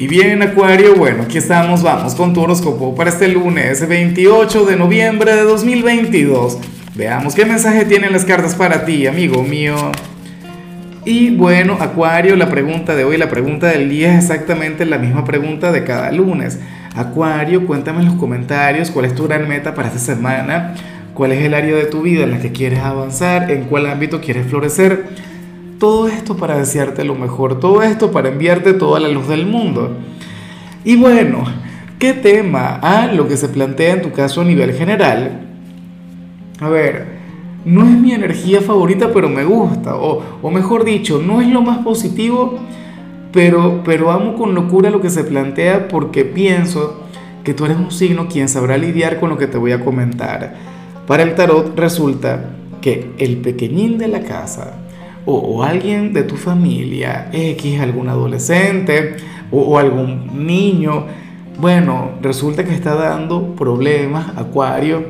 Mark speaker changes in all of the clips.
Speaker 1: Y bien, Acuario, bueno, aquí estamos, vamos con tu horóscopo para este lunes 28 de noviembre de 2022. Veamos qué mensaje tienen las cartas para ti, amigo mío. Y bueno, Acuario, la pregunta de hoy, la pregunta del día es exactamente la misma pregunta de cada lunes. Acuario, cuéntame en los comentarios cuál es tu gran meta para esta semana, cuál es el área de tu vida en la que quieres avanzar, en cuál ámbito quieres florecer todo esto para desearte lo mejor, todo esto para enviarte toda la luz del mundo. Y bueno, ¿qué tema? Ah, lo que se plantea en tu caso a nivel general. A ver, no es mi energía favorita, pero me gusta. O, o mejor dicho, no es lo más positivo, pero, pero amo con locura lo que se plantea porque pienso que tú eres un signo quien sabrá lidiar con lo que te voy a comentar. Para el tarot resulta que el pequeñín de la casa, o, alguien de tu familia, X, algún adolescente o, algún niño, bueno, resulta que está dando problemas, Acuario,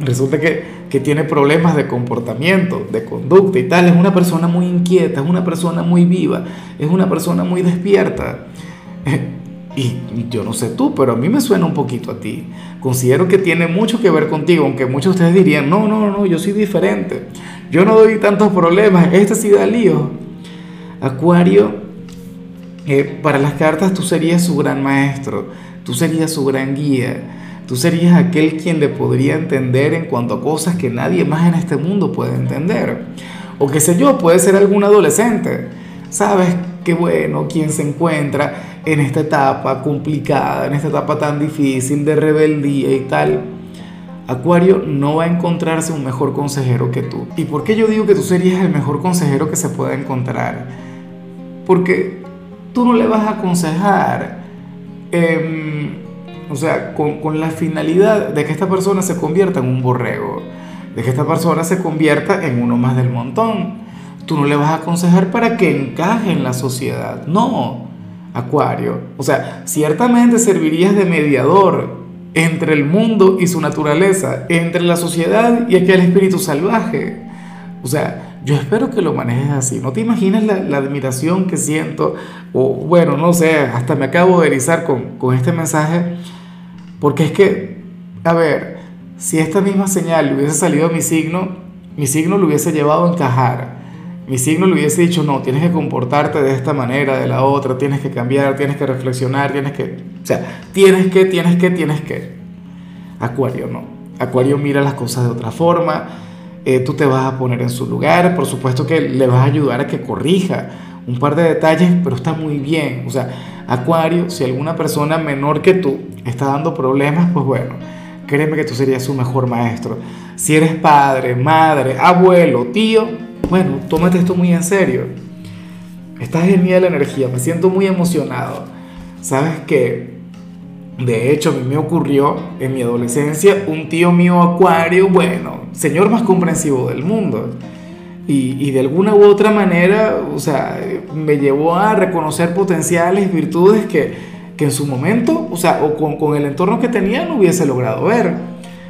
Speaker 1: resulta que, que tiene problemas de comportamiento, de conducta y tal, es una persona muy inquieta, es una persona muy viva, es una persona muy despierta. Y yo no sé tú, pero a mí me suena un poquito a ti. Considero que tiene mucho que ver contigo, aunque muchos de ustedes dirían, no, no, no, yo soy diferente. Yo no doy tantos problemas, este sí da lío. Acuario, eh, para las cartas tú serías su gran maestro, tú serías su gran guía, tú serías aquel quien le podría entender en cuanto a cosas que nadie más en este mundo puede entender. O qué sé yo, puede ser algún adolescente. ¿Sabes? Qué bueno quien se encuentra en esta etapa complicada, en esta etapa tan difícil de rebeldía y tal, Acuario no va a encontrarse un mejor consejero que tú. ¿Y por qué yo digo que tú serías el mejor consejero que se pueda encontrar? Porque tú no le vas a aconsejar, em, o sea, con, con la finalidad de que esta persona se convierta en un borrego, de que esta persona se convierta en uno más del montón. Tú no le vas a aconsejar para que encaje en la sociedad, no Acuario. O sea, ciertamente servirías de mediador entre el mundo y su naturaleza, entre la sociedad y aquel espíritu salvaje. O sea, yo espero que lo manejes así. No te imaginas la, admiración que siento, o bueno, no sé, hasta me acabo de erizar con, con este mensaje, porque es que, a ver, si esta misma señal hubiese salido a mi signo, mi signo lo hubiese llevado a encajar mi signo le hubiese dicho, no, tienes que comportarte de esta manera, de la otra, tienes que cambiar, tienes que reflexionar, tienes que, o sea, tienes que, tienes que, tienes que. Acuario no. Acuario mira las cosas de otra forma, eh, tú te vas a poner en su lugar, por supuesto que le vas a ayudar a que corrija un par de detalles, pero está muy bien. O sea, Acuario, si alguna persona menor que tú está dando problemas, pues bueno, créeme que tú serías su mejor maestro. Si eres padre, madre, abuelo, tío, bueno, tómate esto muy en serio. Está genial la energía, me siento muy emocionado. Sabes que, de hecho, a mí me ocurrió en mi adolescencia un tío mío acuario, bueno, señor más comprensivo del mundo. Y, de alguna u otra manera, o sea, me llevó a reconocer potenciales, virtudes que, que en su momento, o sea, o con, con el entorno que tenía no hubiese logrado ver.